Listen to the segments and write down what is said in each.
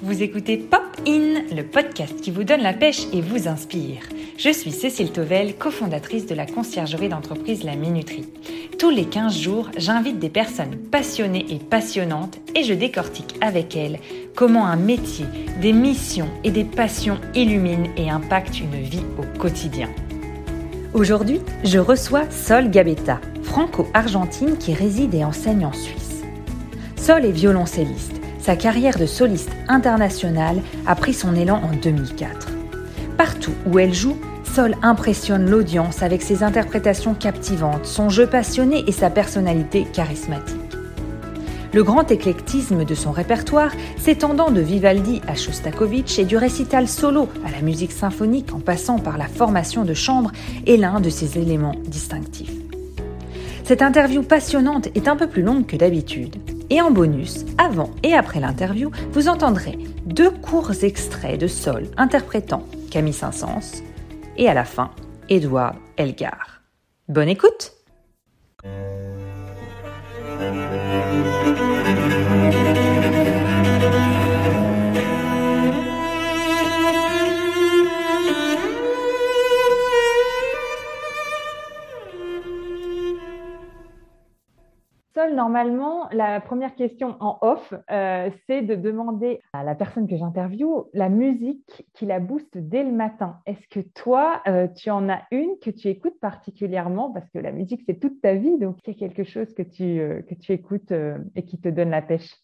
Vous écoutez Pop In, le podcast qui vous donne la pêche et vous inspire. Je suis Cécile Tovel, cofondatrice de la conciergerie d'entreprise La Minuterie. Tous les 15 jours, j'invite des personnes passionnées et passionnantes et je décortique avec elles comment un métier, des missions et des passions illuminent et impactent une vie au quotidien. Aujourd'hui, je reçois Sol Gabetta, franco-argentine qui réside et enseigne en Suisse. Sol est violoncelliste sa carrière de soliste internationale a pris son élan en 2004. Partout où elle joue, Sol impressionne l'audience avec ses interprétations captivantes, son jeu passionné et sa personnalité charismatique. Le grand éclectisme de son répertoire, s'étendant de Vivaldi à Shostakovich et du récital solo à la musique symphonique en passant par la formation de chambre, est l'un de ses éléments distinctifs. Cette interview passionnante est un peu plus longue que d'habitude. Et en bonus, avant et après l'interview, vous entendrez deux courts extraits de Sol interprétant Camille Saint-Saëns et à la fin, Édouard Elgar. Bonne écoute! Normalement, la première question en off, euh, c'est de demander à la personne que j'interviewe la musique qui la booste dès le matin. Est-ce que toi, euh, tu en as une que tu écoutes particulièrement? Parce que la musique, c'est toute ta vie, donc il y a quelque chose que tu, euh, que tu écoutes et qui te donne la pêche.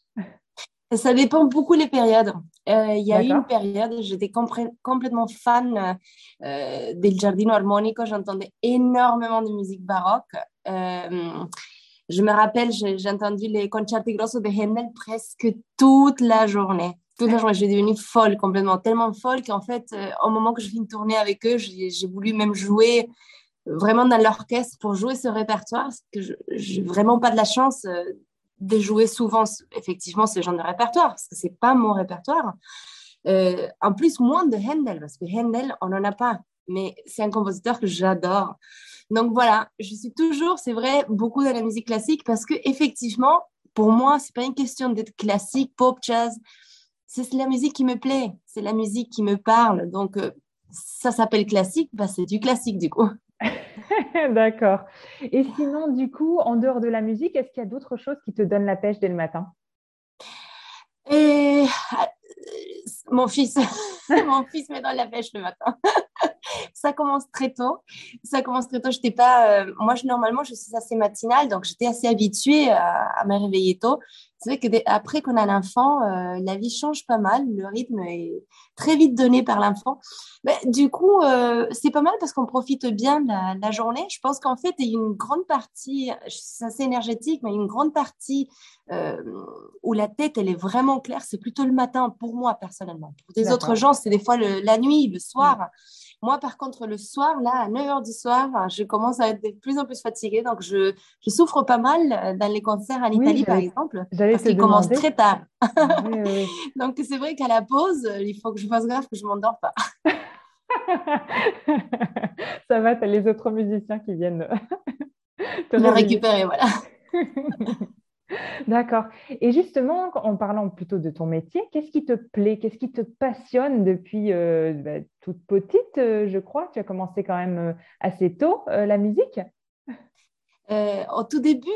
Ça dépend beaucoup les périodes. Il y a eu une période, j'étais complètement fan del Giardino Armonico, j'entendais énormément de musique baroque je me rappelle, j'ai entendu les concerti grossos de Handel presque toute la journée. Toute la journée, j'ai devenu folle, complètement, tellement folle qu'en fait, euh, au moment que je fais une tournée avec eux, j'ai voulu même jouer vraiment dans l'orchestre pour jouer ce répertoire, parce que je n'ai vraiment pas de la chance euh, de jouer souvent, effectivement, ce genre de répertoire, parce que c'est pas mon répertoire. Euh, en plus, moins de Handel, parce que Handel, on n'en a pas, mais c'est un compositeur que j'adore. Donc voilà, je suis toujours, c'est vrai, beaucoup dans la musique classique parce que effectivement, pour moi, c'est pas une question d'être classique, pop, jazz. C'est la musique qui me plaît, c'est la musique qui me parle. Donc euh, ça s'appelle classique, bah, c'est du classique du coup. D'accord. Et sinon, du coup, en dehors de la musique, est-ce qu'il y a d'autres choses qui te donnent la pêche dès le matin? Et... Euh, mon fils, mon fils me donne la pêche le matin ça commence très tôt. Ça commence très tôt. J'étais pas, euh, moi, je, normalement, je suis assez matinale, donc j'étais assez habituée à, me réveiller tôt. C'est vrai que après qu'on a l'enfant, euh, la vie change pas mal. Le rythme est très vite donné par l'enfant. Mais, du coup, euh, c'est pas mal parce qu'on profite bien de la, journée. Je pense qu'en fait, il y a une grande partie, c'est assez énergétique, mais une grande partie où la tête, elle est vraiment claire, c'est plutôt le matin pour moi personnellement. Pour des autres gens, c'est des fois la nuit, le soir. Mm. Moi, par contre, le soir, là, à 9 h du soir, je commence à être de plus en plus fatiguée. Donc, je, je souffre pas mal euh, dans les concerts en Italie, par exemple, parce qu'ils commencent très tard. donc, c'est vrai qu'à la pause, il faut que je fasse gaffe que je ne m'endors pas. Ça va, tu as les autres musiciens qui viennent te récupérer, voilà. D'accord. Et justement, en parlant plutôt de ton métier, qu'est-ce qui te plaît, qu'est-ce qui te passionne depuis euh, bah, toute petite, euh, je crois? Tu as commencé quand même euh, assez tôt la musique? Au tout début,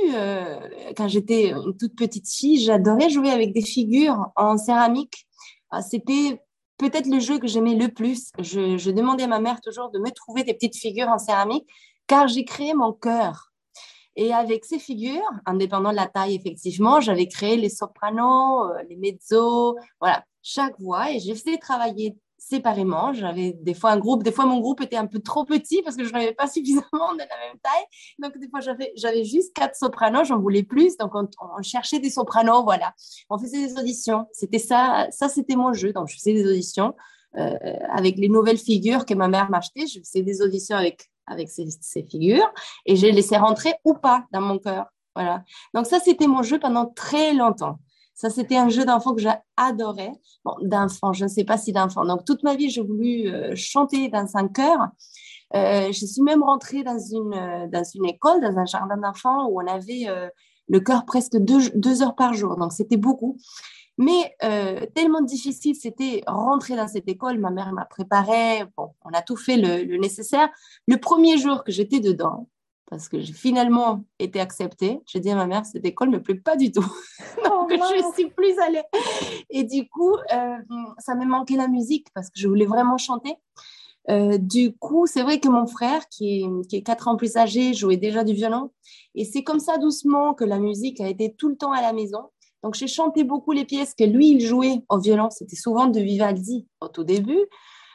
quand j'étais toute petite fille, j'adorais jouer avec des figures en céramique. Ah, c'était peut-être le jeu que j'aimais le plus. Je, je demandais à ma mère toujours de me trouver des petites figures en céramique car j'ai créé mon cœur et avec ces figures, indépendant de la taille, effectivement, j'avais créé les sopranos, euh, les mezzos, voilà, chaque voix. Et j'ai fait travailler séparément. J'avais des fois un groupe, des fois mon groupe était un peu trop petit parce que je n'avais pas suffisamment de la même taille. Donc des fois j'avais, juste quatre sopranos, j'en voulais plus. Donc on, cherchait des sopranos, voilà. On faisait des auditions. C'était ça, ça c'était mon jeu. Donc je faisais des auditions euh, avec les nouvelles figures que ma mère m'achetait. Je faisais des auditions avec avec ces, figures et j'ai laissé rentrer ou pas dans mon cœur. Voilà. Donc ça, c'était mon jeu pendant très longtemps. Ça, c'était un jeu d'enfant que j'adorais. Bon, d'enfant, je ne sais pas si d'enfant. Donc, toute ma vie, j'ai voulu euh, chanter dans un chœur. Euh, je suis même rentrée dans une, euh, dans une école, dans un jardin d'enfants où on avait le chœur presque deux, heures par jour. Donc, c'était beaucoup. Mais euh, tellement difficile, c'était rentrer dans cette école. Ma mère m'a préparé. Bon, on a tout fait le, nécessaire. Le premier jour que j'étais dedans, parce que j'ai finalement été acceptée, j'ai dit à ma mère, cette école ne me plaît pas du tout. Donc, oh, je suis plus allée. Et du coup, euh, ça m'a manqué la musique parce que je voulais vraiment chanter. Euh, du coup, c'est vrai que mon frère, qui est, qui est 4 ans plus âgé, jouait déjà du violon. Et c'est comme ça doucement que la musique a été tout le temps à la maison. Donc, j'ai chanté beaucoup les pièces que lui, il jouait au violon. C'était souvent de Vivaldi au tout début.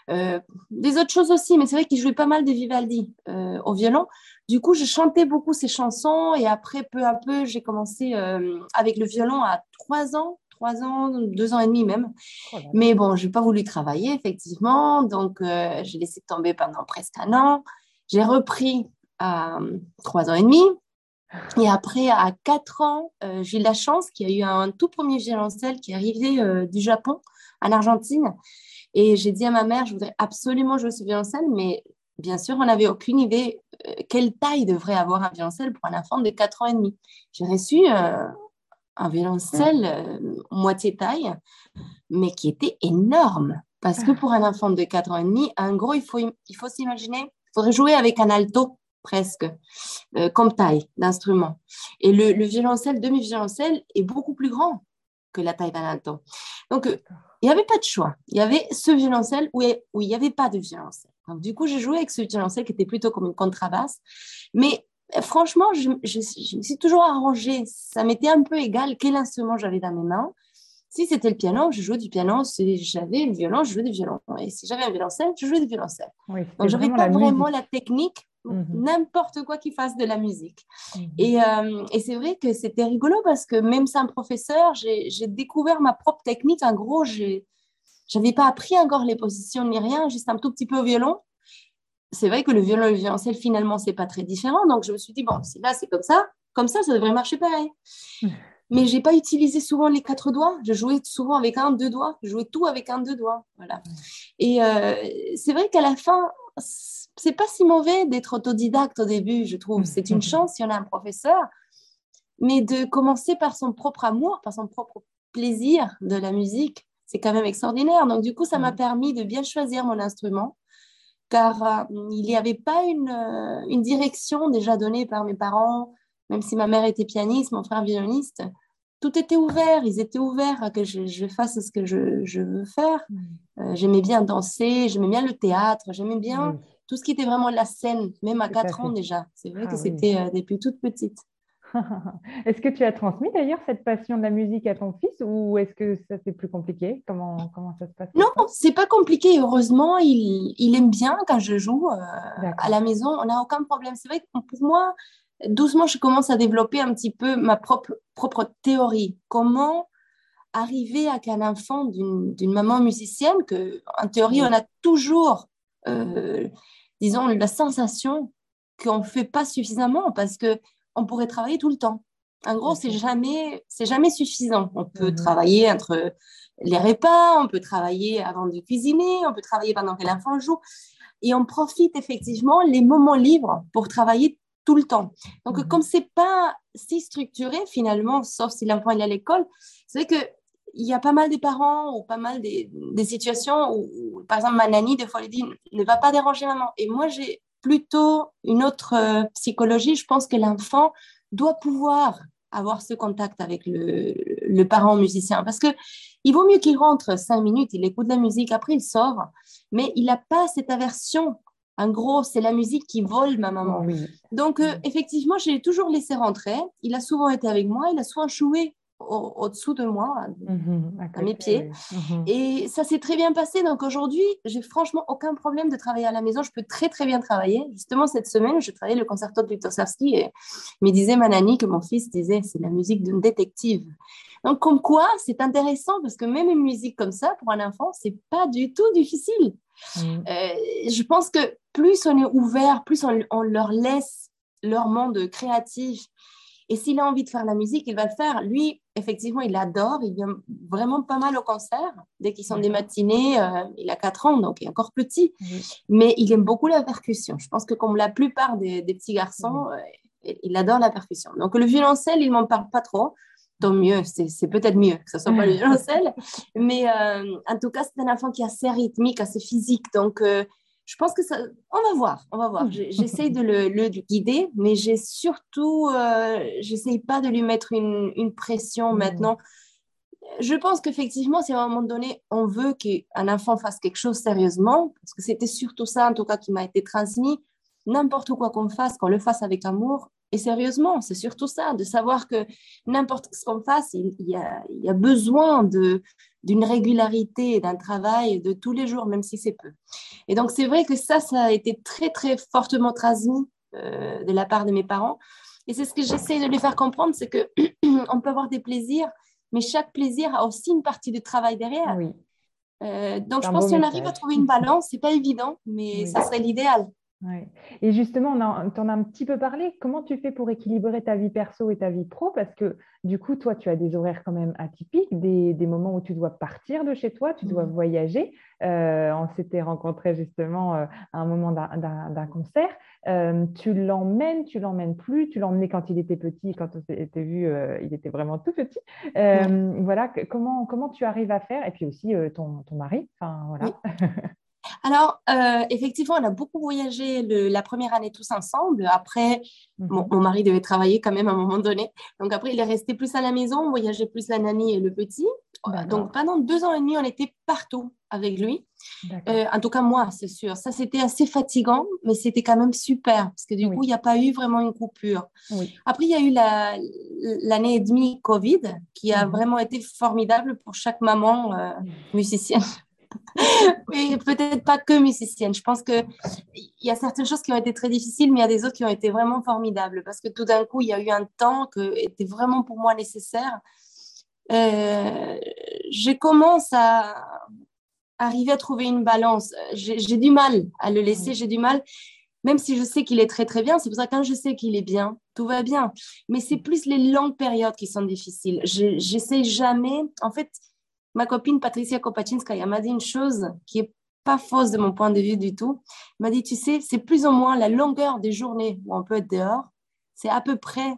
Euh, des autres choses aussi, mais c'est vrai qu'il jouait pas mal de Vivaldi euh, au violon. Du coup, je chantais beaucoup ses chansons et après, peu à peu, j'ai commencé avec le violon à 3 ans, trois ans, deux ans et demi même. Oh Mais bon, je n'ai pas voulu travailler, effectivement. Donc, euh, j'ai laissé tomber pendant presque un an. J'ai repris à trois ans et demi. Et après, à quatre ans, euh, j'ai eu la chance qu'il y a eu un tout premier violoncelle qui est arrivé euh, du Japon, en Argentine. Et j'ai dit à ma mère, je voudrais absolument jouer ce violoncelle, mais bien sûr, on n'avait aucune idée quelle taille devrait avoir un violoncelle pour un enfant de 4 ans et demi. J'ai reçu un violoncelle euh, moitié taille, mais qui était énorme. Parce que pour un enfant de 4 ans et demi, en gros, il faut, il faut s'imaginer, il faudrait jouer avec un alto presque, euh, comme taille d'instrument. Et le, violoncelle, demi-violoncelle, est beaucoup plus grand que la taille d'un alto. Donc, euh, il n'y avait pas de choix. Il y avait ce violoncelle où, où il n'y avait pas de violoncelle. Donc, du coup, j'ai joué avec ce violoncelle qui était plutôt comme une contrebasse. Mais franchement, je, me suis toujours arrangée. Ça m'était un peu égal quel instrument j'avais dans mes mains. Si c'était le piano, je jouais du piano. Si j'avais le violon, je jouais du violon. Et si j'avais un violoncelle, je jouais du violoncelle. Donc, je n'avais pas vraiment la technique. N'importe quoi qui fasse de la musique. Mhm. Euh, et, c'est vrai que c'était rigolo parce que même sans professeur, j'ai découvert ma propre technique. En gros, je n'avais pas appris encore les positions ni rien, juste un tout petit peu au violon c'est vrai que le violon et le violoncelle, finalement, c'est pas très différent. Donc, je me suis dit, bon, si là, c'est comme ça, comme ça, ça devrait marcher pareil. Mais j'ai pas utilisé souvent les quatre doigts. Je jouais souvent avec un, deux doigts. Je jouais tout avec un, deux doigts. Voilà. Et euh, c'est vrai qu'à la fin, c'est pas si mauvais d'être autodidacte au début, je trouve. C'est une hmm. chance si on a un professeur. Mais de commencer par son propre amour, par son propre plaisir de la musique, c'est quand même extraordinaire. Donc, du coup, ça m'a permis de bien choisir mon instrument car euh, il n'y avait pas euh, une, direction déjà donnée par mes parents, même si ma mère était pianiste, mon frère violoniste. Tout était ouvert, ils étaient ouverts à que je, fasse ce que je, veux faire. Mm. Euh, j'aimais bien danser, j'aimais bien le théâtre, j'aimais bien tout ce qui était vraiment la scène, même à 4 ans déjà. C'est vrai que ah c'était depuis toute petite. est-ce que tu as transmis d'ailleurs cette passion de la musique à ton fils ou est-ce que ça c'est plus compliqué? Comment, comment ça se passe Non, c'est pas compliqué. Heureusement, il, il, aime bien quand je joue euh, à la maison. On n'a aucun problème. C'est vrai que pour moi, doucement, je commence à développer un petit peu ma propre, propre théorie. Comment arriver à qu'un enfant d'une maman musicienne, que en théorie, on a toujours, euh, disons, la sensation qu'on ne fait pas suffisamment parce que on pourrait travailler tout le temps. En gros, c'est jamais, c'est jamais suffisant. On peut mhm. travailler entre les repas, on peut travailler avant de cuisiner, on peut travailler pendant que l'enfant joue. Et on profite effectivement les moments libres pour travailler tout le temps. Donc, comme mhm. comme c'est pas si structuré finalement, sauf si l'enfant est à l'école, c'est vrai que il y a pas mal de parents ou pas mal des, situations où, par exemple, ma nanny, des fois, elle dit ne va pas déranger maman. Et moi, j'ai plutôt une autre euh, psychologie. Je pense que l'enfant doit pouvoir avoir ce contact avec le, parent musicien parce que il vaut mieux qu'il rentre cinq minutes, il écoute la musique, après il sort, mais il n'a pas cette aversion. En gros, c'est la musique qui vole ma maman. Donc, euh, effectivement, je l'ai toujours laissé rentrer. Il a souvent été avec moi, il a souvent joué au-dessous de moi, mhm, à, mes pieds. Mhm. Et ça s'est très bien passé. Donc aujourd'hui, j'ai franchement aucun problème de travailler à la maison. Je peux très très bien travailler. Justement, cette semaine, je travaillais le concerto de Victor Sarsky et me disait ma nanny que mon fils disait c'est la musique d'une détective. Donc comme quoi, c'est intéressant parce que même une musique comme ça, pour un enfant, c'est pas du tout difficile. Mhm. Euh, je pense que plus on est ouvert, plus on, on leur laisse leur monde créatif et s'il a envie de faire la musique, il va le faire. Lui, effectivement, il adore. Il vient vraiment pas mal au concert. Dès qu'ils sont des matinées, euh, il a 4 ans, donc il est encore petit. Mais il aime beaucoup la percussion. Je pense que comme la plupart des, petits garçons, euh, Il adore la percussion. Donc le violoncelle, il m'en parle pas trop. Tant mieux, c'est peut-être mieux que ce soit pas le violoncelle. Mais euh, en tout cas, c'est un enfant qui est assez rythmique, assez physique. Donc je pense que ça, on va voir, on va voir. J'essaye de le, guider, mais j'ai surtout, euh, j'essaye pas de lui mettre une, une pression mmh. maintenant. Je pense qu'effectivement, si à un moment donné, on veut qu'un enfant fasse quelque chose sérieusement, parce que c'était surtout ça, en tout cas, qui m'a été transmis, n'importe quoi qu'on fasse, qu'on le fasse avec amour et sérieusement. C'est surtout ça, de savoir que n'importe ce qu'on fasse, il, y a, il y a besoin d'une régularité, d'un travail de tous les jours, même si c'est peu. Et donc, c'est vrai que ça, ça a été très, très fortement transmis euh, de la part de mes parents. Et c'est ce que j'essaie de lui faire comprendre, c'est qu'on peut avoir des plaisirs, mais chaque plaisir a aussi une partie de travail derrière. Oui. Euh, donc, je pense qu'on arrive à trouver une balance, c'est pas évident, mais ça serait l'idéal. Et justement, on t'en a un petit peu parlé. Comment tu fais pour équilibrer ta vie perso et ta vie pro? Parce que du coup, toi, tu as des horaires quand même atypiques, des, moments où tu dois partir de chez toi, tu dois mmh. voyager. Euh, on s'était rencontrés justement euh, à un moment d'un concert. Euh, tu l'emmènes, tu l'emmènes plus, tu l'emmenais quand il était petit, quand on s'était vu, il était vraiment tout petit. Voilà, comment, comment tu arrives à faire? Et puis aussi ton, ton mari, enfin voilà. Alors, euh, effectivement, on a beaucoup voyagé la première année tous ensemble. Après, mhm. mon, mari devait travailler quand même à un moment donné. Donc, après, il est resté plus à la maison. On voyageait plus la nanny et le petit. Donc, pendant deux ans et demi, on était partout avec lui. Euh, en tout cas, moi, c'est sûr. Ça, c'était assez fatigant, mais c'était quand même super parce que du coup, il n'y a pas eu vraiment une coupure. Après, il y a eu l'année et demie Covid qui a mhm. vraiment été formidable pour chaque maman euh, musicienne. oui, peut-être pas que musicienne. Je pense qu'il y a certaines choses qui ont été très difficiles, mais il y a des autres qui ont été vraiment formidables parce que tout d'un coup, il y a eu un temps qui était vraiment pour moi nécessaire. Euh, je commence à arriver à trouver une balance. J'ai du mal à le laisser, j'ai du mal, même si je sais qu'il est très très bien. C'est pour ça que quand je sais qu'il est bien, tout va bien. Mais c'est plus les longues périodes qui sont difficiles. J'essaie jamais, en fait, ma copine Patricia Kopachinskaya m'a dit une chose qui est pas fausse de mon point de vue du tout. Elle m'a dit, tu sais, c'est plus ou moins la longueur des journées où on peut être dehors, c'est à peu près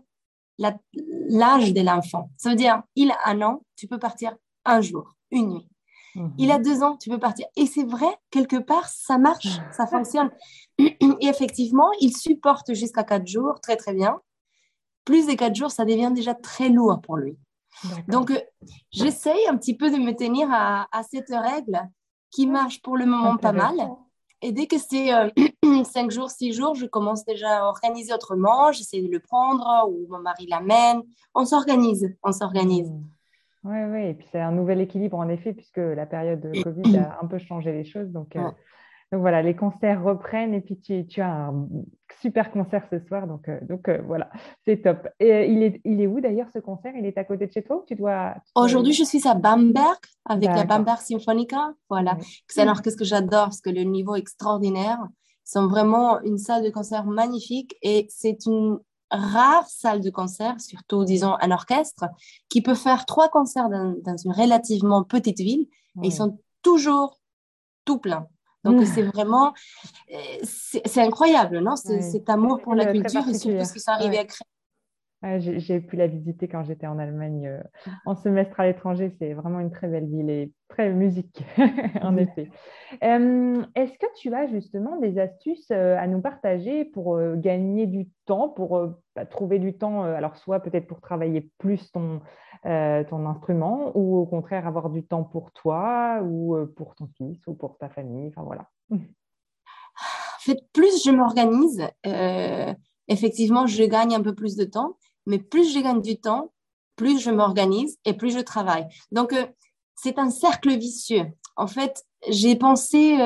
l'âge de l'enfant. Ça veut dire, il a un an, tu peux partir un jour, une nuit. Mhm. Il a deux ans, tu peux partir. Et c'est vrai, quelque part, ça marche, ça fonctionne. Et effectivement, il supporte jusqu'à quatre jours, très très bien. Plus de quatre jours, ça devient déjà très lourd pour lui. Donc, euh, j'essaye un petit peu de me tenir à, cette règle qui marche pour le moment pas mal. Et dès que c'est euh, cinq jours, six jours, je commence déjà à organiser autrement. J'essaie de le prendre ou mon mari l'amène. On s'organise, on s'organise. Oui, oui, et puis c'est un nouvel équilibre en effet, puisque la période de Covid a un peu changé les choses. Donc, euh, donc voilà, les concerts reprennent et puis tu, as un super concert ce soir. Donc, euh, donc euh, voilà, c'est top. Et euh, il, est, il est où d'ailleurs ce concert? Il est à côté de chez toi ou tu dois... Aujourd'hui, je suis à Bamberg avec la Bamberg Symphonica. Voilà, c'est un orchestre que j'adore parce que le niveau est extraordinaire. Ils sont vraiment une salle de concert magnifique et c'est une rare salle de concert, surtout disons un orchestre, qui peut faire trois concerts dans, une relativement petite ville et ils sont toujours tout pleins. Donc, mmh. c'est vraiment, euh, c'est incroyable, non? Cet amour pour la culture et surtout ce qu'ils sont arrivés à créer. J'ai pu la visiter quand j'étais en Allemagne euh, en semestre à l'étranger. C'est vraiment une très belle ville et très musique, en effet. Est-ce que tu as justement des astuces euh, à nous partager pour gagner du temps, pour bah, trouver du temps, alors soit peut-être pour travailler plus ton, euh, ton instrument ou au contraire avoir du temps pour toi ou euh, pour ton fils ou pour ta famille. Enfin voilà. En fait, plus je m'organise, euh, effectivement, je gagne un peu plus de temps, mais plus je gagne du temps, plus je m'organise et plus je travaille. Donc, c'est un cercle vicieux. En fait, j'ai pensé,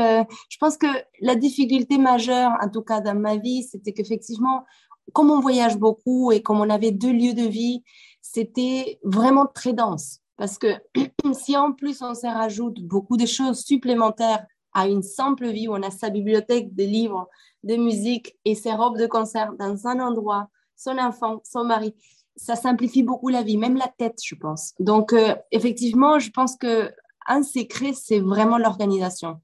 je pense que la difficulté majeure, en tout cas dans ma vie, c'était qu'effectivement, comme on voyage beaucoup et comme on avait deux lieux de vie, c'était vraiment très dense. Parce que si en plus on se rajoute beaucoup de choses supplémentaires à une simple vie où on a sa bibliothèque de livres, de musique et ses robes de concert dans un endroit, son enfant, son mari, ça simplifie beaucoup la vie, même la tête, je pense. Donc, euh, effectivement, je pense que un secret, c'est vraiment l'organisation.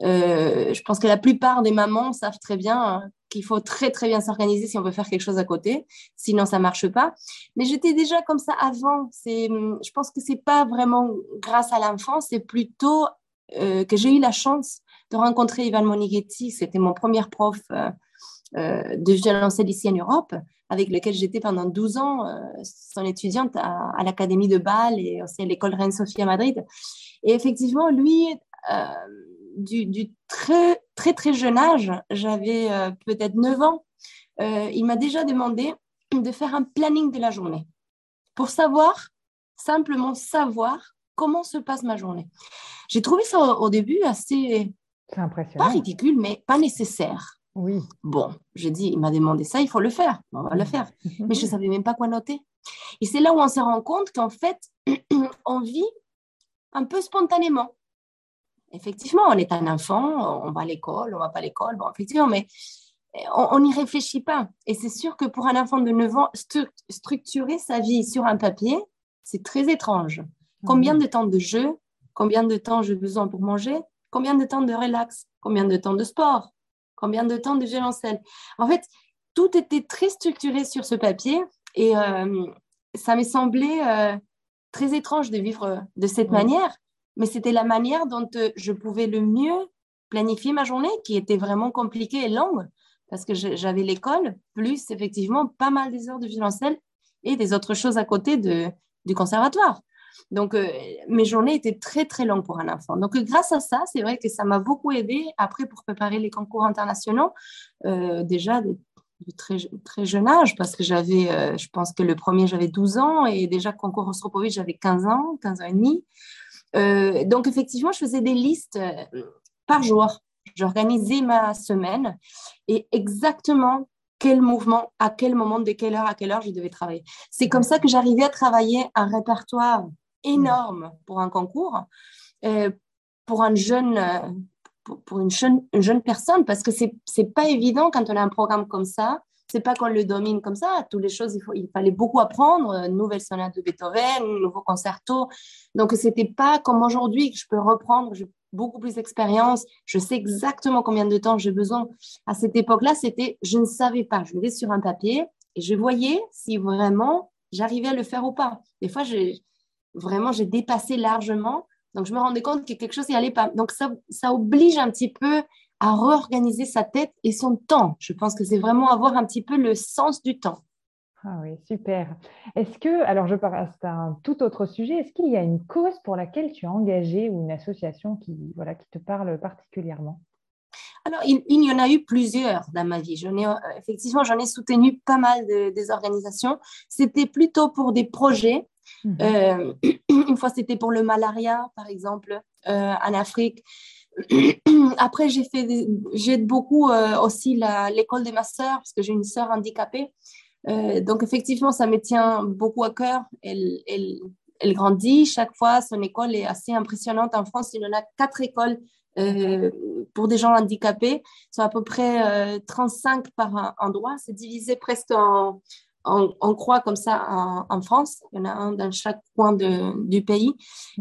je pense que la plupart des mamans savent très bien hein, qu'il faut très très bien s'organiser si on veut faire quelque chose à côté, sinon ça marche pas. Mais j'étais déjà comme ça avant. C'est, je pense que c'est pas vraiment grâce à l'enfance, c'est plutôt que j'ai eu la chance de rencontrer Ivan Monighetti. C'était mon premier prof euh, de violoncelle ici en Europe, avec lequel j'étais pendant 12 ans, euh, son étudiante à, l'Académie de Bâle et aussi à l'école Reine-Sophie à Madrid. Et effectivement, lui, euh, du, très, très, très jeune âge, j'avais peut-être 9 ans, il m'a déjà demandé de faire un planning de la journée pour savoir, simplement savoir comment se passe ma journée. J'ai trouvé ça au, début assez, pas ridicule, mais pas nécessaire. Oui. Bon, je dis, il m'a demandé ça, il faut le faire. On va le faire. Mais je ne savais même pas quoi noter. Et c'est là où on se rend compte qu'en fait, on vit un peu spontanément. Effectivement, on est un enfant, on va à l'école, on ne va pas à l'école, bon, effectivement, mais on n'y réfléchit pas. Et c'est sûr que pour un enfant de 9 ans, structurer sa vie sur un papier, c'est très étrange. Combien de temps de jeu Combien de temps j'ai besoin pour manger Combien de temps de relax Combien de temps de sport? Combien de temps de violoncelle? En fait, tout était très structuré sur ce papier et euh, ça m'est semblé euh, très étrange de vivre de cette manière, mais c'était la manière dont euh, je pouvais le mieux planifier ma journée qui était vraiment compliquée et longue parce que j'avais l'école, plus effectivement pas mal des heures de violoncelle et des autres choses à côté de, du conservatoire. Donc, euh, mes journées étaient très, très longues pour un enfant. Donc, grâce à ça, c'est vrai que ça m'a beaucoup aidé après pour préparer les concours internationaux, euh, déjà de, très, très jeune âge, parce que j'avais, euh, je pense que le premier, j'avais 12 ans et déjà concours Ostropovitch, j'avais 15 ans, 15 ans et demi. donc, effectivement, je faisais des listes par jour. J'organisais ma semaine et exactement quel mouvement, à quel moment, de quelle heure à quelle heure je devais travailler. C'est comme ça que j'arrivais à travailler un répertoire énorme pour un concours, euh, pour, un jeune, euh, pour, une, jeune, une jeune personne, parce que c'est n'est pas évident quand on a un programme comme ça. C'est pas qu'on le domine comme ça. Toutes les choses, il, fallait beaucoup apprendre. Euh, nouvelle sonate de Beethoven, nouveau concerto. Donc, c'était pas comme aujourd'hui que je peux reprendre. J'ai beaucoup plus d'expérience. Je sais exactement combien de temps j'ai besoin. À cette époque-là, c'était, je ne savais pas. Je mettais sur un papier et je voyais si vraiment j'arrivais à le faire ou pas. Des fois, j'ai, vraiment, j'ai dépassé largement. Donc, je me rendais compte que quelque chose n'y allait pas. Donc, ça, ça oblige un petit peu à réorganiser sa tête et son temps. Je pense que c'est vraiment avoir un petit peu le sens du temps. Ah oui, super. Est-ce que, alors je passe à un tout autre sujet, est-ce qu'il y a une cause pour laquelle tu es engagée ou une association qui, voilà, qui te parle particulièrement? Alors, il, y en a eu plusieurs dans ma vie. J'en ai, euh, effectivement, j'en ai soutenu pas mal de, des organisations. C'était plutôt pour des projets Mhm. Euh, une fois, c'était pour le malaria, par exemple, euh, en Afrique. Après, j'ai fait, j'aide beaucoup euh, aussi l'école de ma sœur parce que j'ai une sœur handicapée. donc, effectivement, ça me tient beaucoup à cœur. Elle, elle, elle, grandit chaque fois. Son école est assez impressionnante. En France, il y en a quatre écoles pour des gens handicapés. Ils sont à peu près 35 par endroit. C'est divisé presque en, on, croit comme ça en, France. Il y en a un dans chaque coin du pays.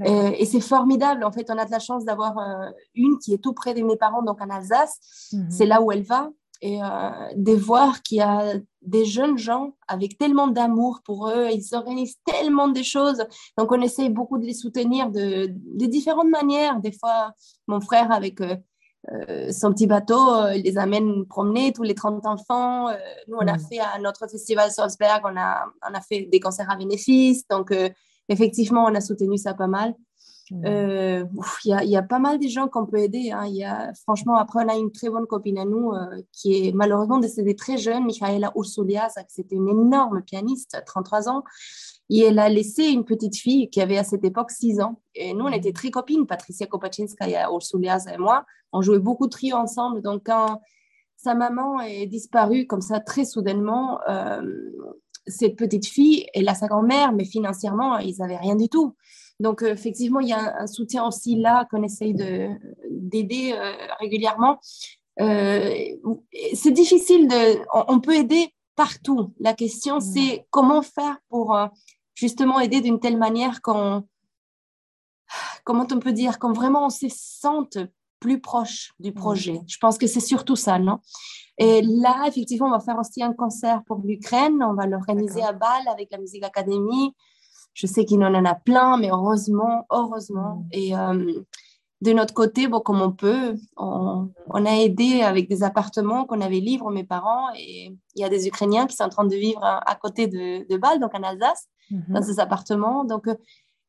Euh, et c'est formidable. En fait, on a de la chance d'avoir euh, une qui est tout près de mes parents, donc en Alsace. Mhm. C'est là où elle va. Et euh, de voir qu'il y a des jeunes gens avec tellement d'amour pour eux, ils organisent tellement de choses. Donc, on essaie beaucoup de les soutenir de, de différentes manières. Des fois, mon frère avec euh, son petit bateau, euh, il les amène promener, tous les 30 enfants. Euh, nous, on a mm. fait à notre festival Salzberg, on a, on a fait des concerts à bénéfice. Donc, effectivement, on a soutenu ça pas mal. Mm. Il y, a, pas mal de gens qu'on peut aider. Hein. Y a, franchement, après, on a une très bonne copine à nous qui est malheureusement décédée très jeune, Michaela Ursulias, c'était une énorme pianiste, 33 ans. Et elle a laissé une petite fille qui avait à cette époque 6 ans. Et nous, on était très copines, Patricia Kopachinskaya, Ursulias et moi. On jouait beaucoup de trio ensemble. Donc, quand sa maman est disparue comme ça très soudainement, euh, cette petite fille, elle a sa grand-mère, mais financièrement, ils n'avaient rien du tout. Donc, euh, effectivement, il y a un, soutien aussi là qu'on essaye d'aider euh, régulièrement. c'est difficile de. On, peut aider partout. La question, c'est comment faire pour justement aider d'une telle manière qu'on, comment on peut dire, quand vraiment on se sente plus proche du projet. Je pense que c'est surtout ça, non? Et là, effectivement, on va faire aussi un concert pour l'Ukraine. On va l'organiser à Bâle avec la Musique Academy. Je sais qu'il en a plein, mais heureusement, heureusement. Mm. Et euh, de notre côté, bon, comme on peut, on, a aidé avec des appartements qu'on avait livrés mes parents. Et il y a des Ukrainiens qui sont en train de vivre à, côté de, de Bâle, donc en Alsace, mm-hmm. dans ces appartements. Donc euh,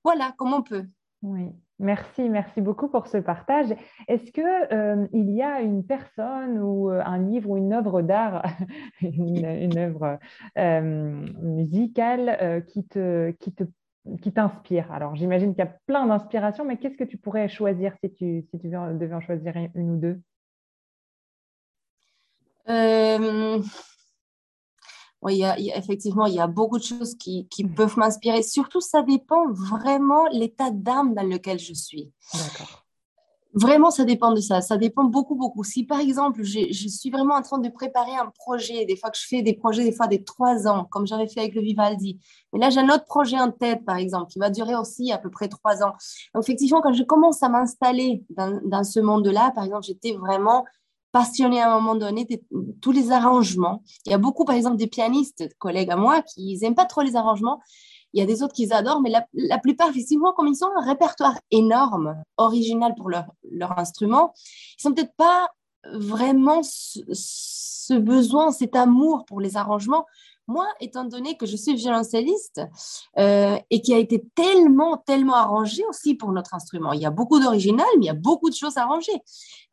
voilà, comme on peut. Oui, merci, merci beaucoup pour ce partage. Est-ce que euh, il y a une personne ou euh, un livre ou une œuvre d'art, une, œuvre euh, musicale qui te, qui te qui t'inspire Alors, j'imagine qu'il y a plein d'inspirations, mais qu'est-ce que tu pourrais choisir si tu, si tu devais en choisir une ou deux? Il y a, effectivement, il y a beaucoup de choses qui, qui peuvent m'inspirer. Surtout, ça dépend vraiment l'état d'âme dans lequel je suis. Vraiment, ça dépend de ça. Ça dépend beaucoup, beaucoup. Si, par exemple, je suis vraiment en train de préparer un projet, des fois que je fais des projets, des fois des trois ans, comme j'avais fait avec le Vivaldi. Mais là, j'ai un autre projet en tête, par exemple, qui va durer aussi à peu près trois ans. Effectivement, quand je commence à m'installer dans, dans ce monde-là, par exemple, j'étais vraiment passionné à un moment donné de tous les arrangements. Il y a beaucoup, par exemple, des pianistes, collègues à moi, qui n'aiment pas trop les arrangements. Il y a des autres qui adorent, mais la, plupart, effectivement, comme ils ont un répertoire énorme, original pour leur, leur instrument, ils n'ont peut-être pas vraiment ce, besoin, cet amour pour les arrangements moi, étant donné que je suis violoncelliste euh, et qui a été tellement, tellement arrangé aussi pour notre instrument, il y a beaucoup d'original, mais il y a beaucoup de choses arrangées.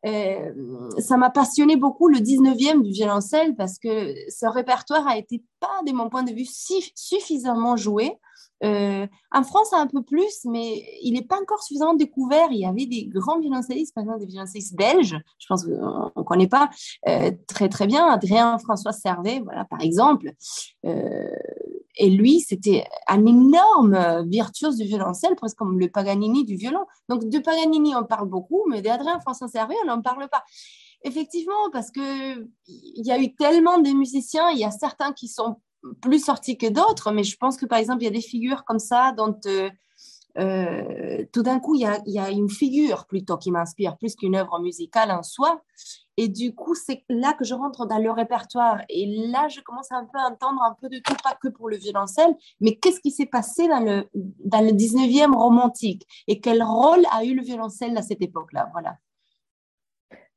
Euh, ça m'a passionné beaucoup le 19e du violoncelle parce que ce répertoire a été pas, de mon point de vue, suffisamment joué euh, en France, un peu plus, mais il n'est pas encore suffisamment découvert. Il y avait des grands violoncellistes, par exemple des violoncellistes belges, je pense qu'on ne connaît pas euh, très très bien, Adrien François Servet, voilà, par exemple. Euh, et lui, c'était un énorme virtuose du violoncelle, presque comme le Paganini du violon. Donc de Paganini, on parle beaucoup, mais d'Adrien François Servet, on n'en parle pas. Effectivement, parce qu'il y a eu tellement de musiciens, il y a certains qui sont plus sortis que d'autres, mais je pense que par exemple, il y a des figures comme ça dont euh, euh, tout d'un coup, il y, a, une figure plutôt qui m'inspire plus qu'une œuvre musicale en soi. Et du coup, c'est là que je rentre dans le répertoire. Et là, je commence un peu à entendre un peu de tout, pas que pour le violoncelle, mais qu'est-ce qui s'est passé dans le, dans le 19e romantique et quel rôle a eu le violoncelle à cette époque-là? Voilà.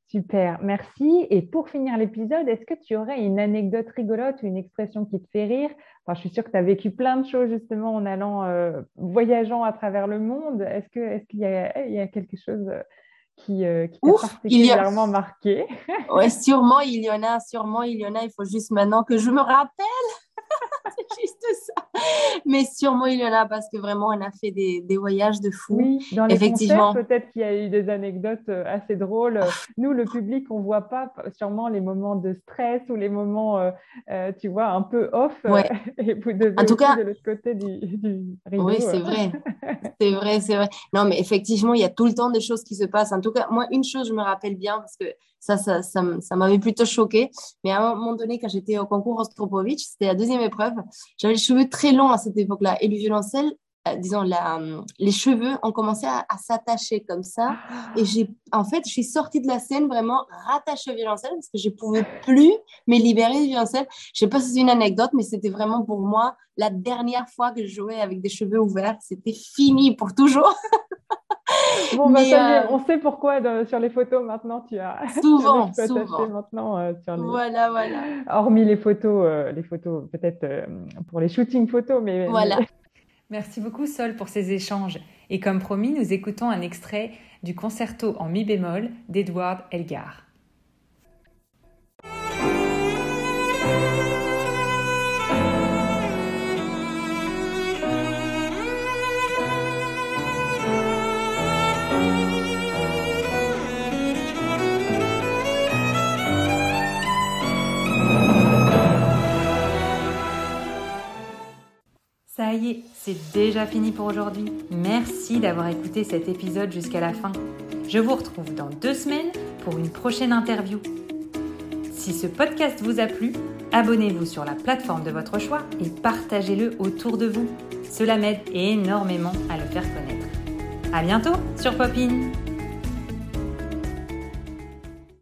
Super, merci. Et pour finir l'épisode, est-ce que tu aurais une anecdote rigolote ou une expression qui te fait rire? Enfin, Je suis sûre que tu as vécu plein de choses justement en allant, euh, voyageant à travers le monde. Est-ce qu'il est qu'il y, y, a quelque chose euh, qui, euh, qui t'a particulièrement marqué? Oui, sûrement il y en a, sûrement il y en a. Il faut juste maintenant que je me rappelle. c'est juste ça. Mais sûrement, il y en a parce que vraiment, on a fait des, des voyages de fou. Oui, dans les Effectivement. peut-être qu'il y a eu des anecdotes euh, assez drôles. Ah. Nous, le public, on ne voit pas sûrement les moments de stress ou les moments, euh, euh, tu vois, un peu off. et vous devez en tout cas, de l'autre côté du, du Oui, c'est vrai. c'est vrai, c'est vrai. Non, mais effectivement, il y a tout le temps des choses qui se passent. En tout cas, moi, une chose, je me rappelle bien parce que ça, ça, ça, m'avait plutôt choqué. Mais à un moment donné, quand j'étais au concours Ostropovitch, c'était la deuxième épreuve, j'avais les cheveux très longs à cette époque-là. Et le violoncelle, euh, disons, la, les cheveux ont commencé à, s'attacher comme ça. Et en fait, je suis sortie de la scène vraiment rattachée au violoncelle parce que je ne pouvais plus me libérer du violoncelle. Je ne sais pas si c'est une anecdote, mais c'était vraiment pour moi la dernière fois que je jouais avec des cheveux ouverts. C'était fini pour toujours. Bon, bah, euh, on sait pourquoi sur les photos maintenant tu as. Souvent, souvent. Maintenant, euh, Voilà, voilà. Hormis les photos, euh, les photos peut-être pour les shootings photos, mais. Voilà. Merci beaucoup Sol pour ces échanges. Et comme promis, nous écoutons un extrait du concerto en mi bémol d'Edward Elgar. C'est déjà fini pour aujourd'hui. Merci d'avoir écouté cet épisode jusqu'à la fin. Je vous retrouve dans deux semaines pour une prochaine interview. Si ce podcast vous a plu, abonnez-vous sur la plateforme de votre choix et partagez-le autour de vous. Cela m'aide énormément à le faire connaître. À bientôt sur Popin!